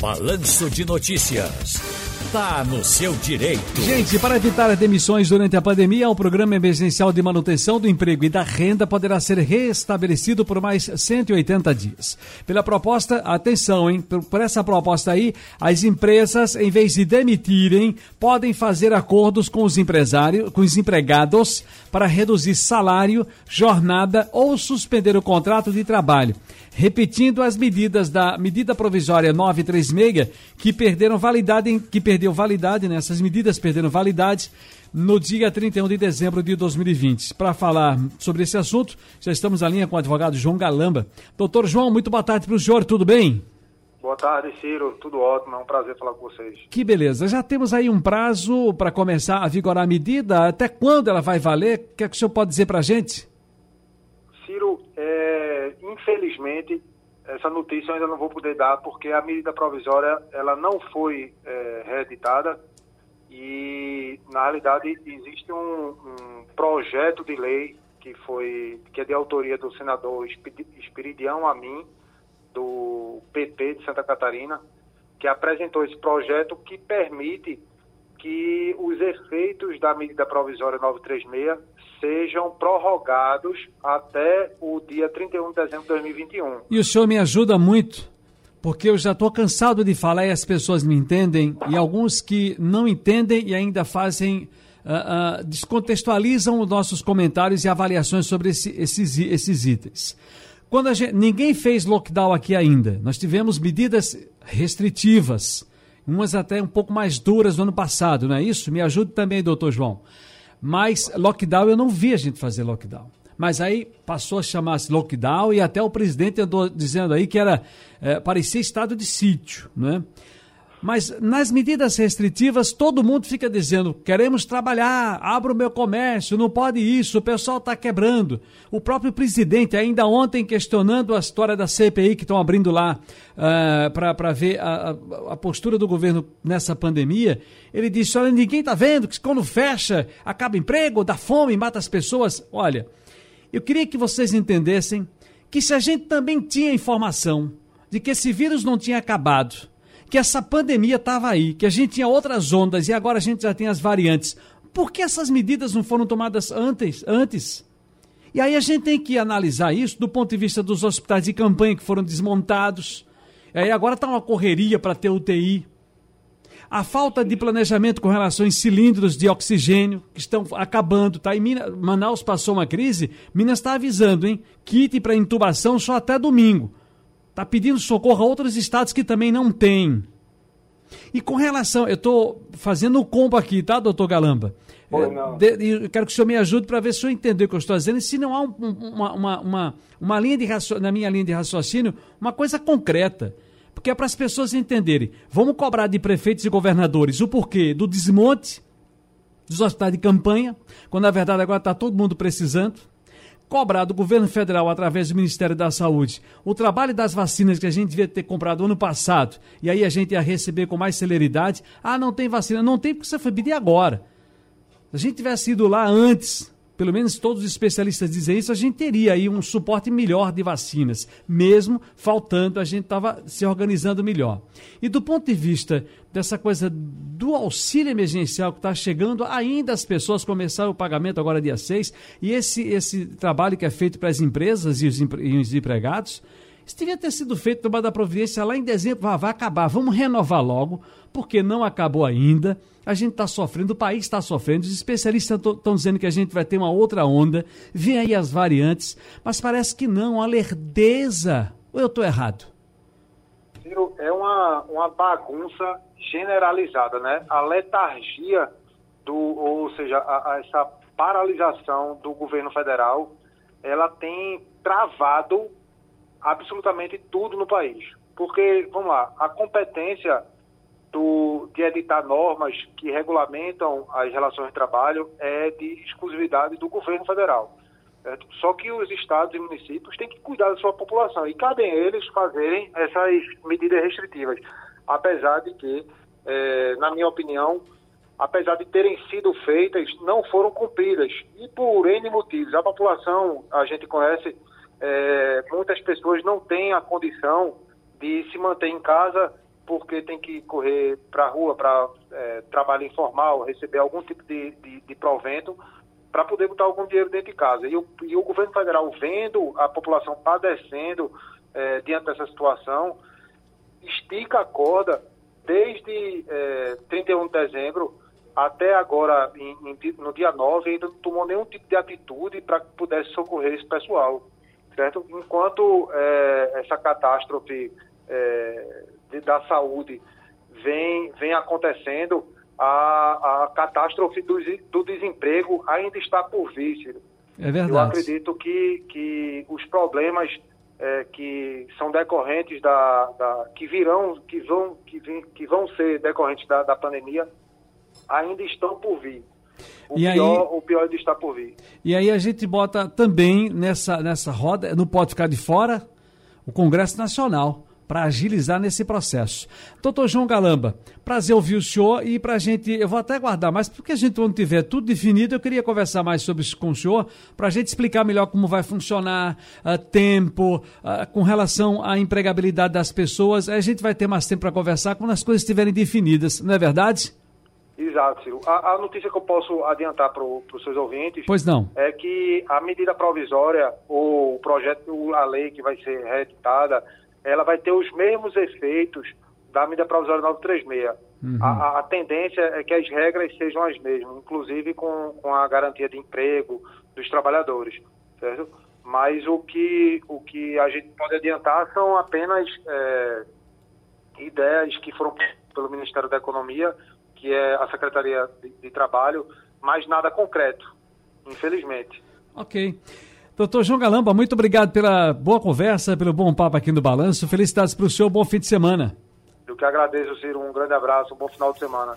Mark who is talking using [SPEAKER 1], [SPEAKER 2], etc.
[SPEAKER 1] Balanço de Notícias. Tá no seu direito.
[SPEAKER 2] Gente, para evitar demissões durante a pandemia, o Programa Emergencial de Manutenção do Emprego e da Renda poderá ser restabelecido por mais 180 dias. Pela proposta, atenção, hein? Por, por essa proposta aí, as empresas, em vez de demitirem, podem fazer acordos com os empresários, com os empregados, para reduzir salário, jornada ou suspender o contrato de trabalho repetindo as medidas da medida provisória 936, que perderam validade, que perdeu validade, né? essas medidas perderam validade no dia 31 de dezembro de 2020. Para falar sobre esse assunto, já estamos na linha com o advogado João Galamba. Doutor João, muito boa tarde para o senhor, tudo bem?
[SPEAKER 3] Boa tarde, Ciro. Tudo ótimo. É um prazer falar com vocês.
[SPEAKER 2] Que beleza. Já temos aí um prazo para começar a vigorar a medida. Até quando ela vai valer? O que, é que o senhor pode dizer para a gente?
[SPEAKER 3] Ciro, é, infelizmente, essa notícia eu ainda não vou poder dar porque a medida provisória ela não foi é, reeditada. E na realidade existe um, um, projeto de lei que foi que é de autoria do senador Espiridião Amin do PP de Santa Catarina que apresentou esse projeto que permite que os efeitos da medida provisória 936 sejam prorrogados até o dia 31 de dezembro de 2021.
[SPEAKER 2] E o senhor me ajuda muito, porque eu já estou cansado de falar e as pessoas me entendem, e alguns que não entendem e ainda fazem. Uh, uh, descontextualizam os nossos comentários e avaliações sobre esse, esses, esses itens. Quando gente, ninguém fez lockdown aqui ainda, nós tivemos medidas restritivas umas até um pouco mais duras no ano passado, não é isso? Me ajude também, doutor João. Mas lockdown eu não vi a gente fazer lockdown. Mas aí passou a chamar-se lockdown e até o presidente andou dizendo aí que era é, parecia estado de sítio, né? Mas nas medidas restritivas, todo mundo fica dizendo: queremos trabalhar, abra o meu comércio, não pode isso, o pessoal está quebrando. O próprio presidente, ainda ontem, questionando a história da CPI que estão abrindo lá uh, para ver a, a, postura do governo nessa pandemia, ele disse: olha, ninguém está vendo que quando fecha, acaba emprego, dá fome, mata as pessoas. Olha, eu queria que vocês entendessem que se a gente também tinha informação de que esse vírus não tinha acabado, que essa pandemia estava aí, que a gente tinha outras ondas e agora a gente já tem as variantes. Por que essas medidas não foram tomadas antes? antes? E aí a gente tem que analisar isso do ponto de vista dos hospitais de campanha que foram desmontados. E aí agora está uma correria para ter UTI. A falta de planejamento com relação aos cilindros de oxigênio, que estão acabando, tá? Em Minas, Manaus passou uma crise, Minas está avisando, hein? Kit para intubação só até domingo. Está pedindo socorro a outros estados que também não têm. E com relação, eu estou fazendo o um combo aqui, tá, doutor Galamba?
[SPEAKER 3] É,
[SPEAKER 2] eu quero que o senhor me ajude para ver se o senhor entendeu o que eu estou dizendo e se não há um, uma, uma, uma, uma, linha de na minha linha de raciocínio, uma coisa concreta. Porque é para as pessoas entenderem. Vamos cobrar de prefeitos e governadores o porquê do desmonte dos hospitais de campanha, quando na verdade agora está todo mundo precisando cobrar do governo federal, através do Ministério da Saúde, o trabalho das vacinas que a gente devia ter comprado ano passado, e aí a gente ia receber com mais celeridade. Ah, não tem vacina. Não tem porque você foi pedir agora. Se a gente tivesse ido lá antes, pelo menos todos os especialistas dizem isso, a gente teria aí um suporte melhor de vacinas. Mesmo faltando, a gente estava se organizando melhor. E do ponto de vista dessa coisa do auxílio emergencial que está chegando, ainda as pessoas começaram o pagamento agora dia 6, e esse, esse trabalho que é feito para as empresas e os, e os empregados, isso devia ter sido feito no da Providência lá em dezembro. Ah, vai acabar, vamos renovar logo, porque não acabou ainda. A gente está sofrendo, o país está sofrendo. Os especialistas estão dizendo que a gente vai ter uma outra onda. Vem aí as variantes, mas parece que não, a lerdeza. Ou eu estou errado?
[SPEAKER 3] Ciro, é uma, uma bagunça generalizada, né? A letargia do, ou seja, a, a essa paralisação do governo federal, ela tem travado absolutamente tudo no país. Porque, vamos lá, a competência do, de editar normas que regulamentam as relações de trabalho é de exclusividade do governo federal. Certo? Só que os estados e municípios têm que cuidar da sua população e cabem eles fazerem essas medidas restritivas. Apesar de que, é, na minha opinião, apesar de terem sido feitas, não foram cumpridas. E por N motivos. A população, a gente conhece é, muitas pessoas não têm a condição de se manter em casa porque tem que correr para a rua para é, trabalho informal, receber algum tipo de, de, de provento para poder botar algum dinheiro dentro de casa. E o, e o governo federal vendo a população padecendo é, diante dessa situação, estica a corda desde é, 31 de dezembro até agora, em, em, no dia 9, ainda não tomou nenhum tipo de atitude para que pudesse socorrer esse pessoal. Certo? Enquanto é, essa catástrofe é, de, da saúde vem, vem acontecendo, a, a catástrofe do, do desemprego ainda está por vir, Ciro.
[SPEAKER 2] É verdade.
[SPEAKER 3] Eu acredito que, que os problemas é, que são decorrentes da, da, que virão que vão que, que vão ser decorrentes da, da pandemia ainda estão por vir. O
[SPEAKER 2] e
[SPEAKER 3] pior,
[SPEAKER 2] aí,
[SPEAKER 3] o pior ainda está por vir.
[SPEAKER 2] E aí a gente bota também nessa, nessa roda, não pode ficar de fora, o Congresso Nacional para agilizar nesse processo. Doutor João Galamba, prazer ouvir o senhor e para a gente, eu vou até guardar mais, porque a gente, quando tiver tudo definido, eu queria conversar mais sobre isso com o senhor, para a gente explicar melhor como vai funcionar, uh, tempo, uh, com relação à empregabilidade das pessoas. A gente vai ter mais tempo para conversar quando as coisas estiverem definidas, não é verdade?
[SPEAKER 3] Exato, Ciro. A, a, notícia que eu posso adiantar para os seus ouvintes
[SPEAKER 2] pois não.
[SPEAKER 3] é que a medida provisória, ou o projeto, a lei que vai ser reeditada, ela vai ter os mesmos efeitos da medida provisória 936. Uhum. A, a, tendência é que as regras sejam as mesmas, inclusive com, com a garantia de emprego dos trabalhadores, certo? Mas o que, o que a gente pode adiantar são apenas é, ideias que foram pelo Ministério da Economia, que é a Secretaria de, de Trabalho, mas nada concreto, infelizmente.
[SPEAKER 2] Ok. Doutor João Galamba, muito obrigado pela boa conversa, pelo bom papo aqui no Balanço. Felicidades para o senhor, bom fim de semana.
[SPEAKER 3] Eu que agradeço, Ciro. Um grande abraço, um bom final de semana.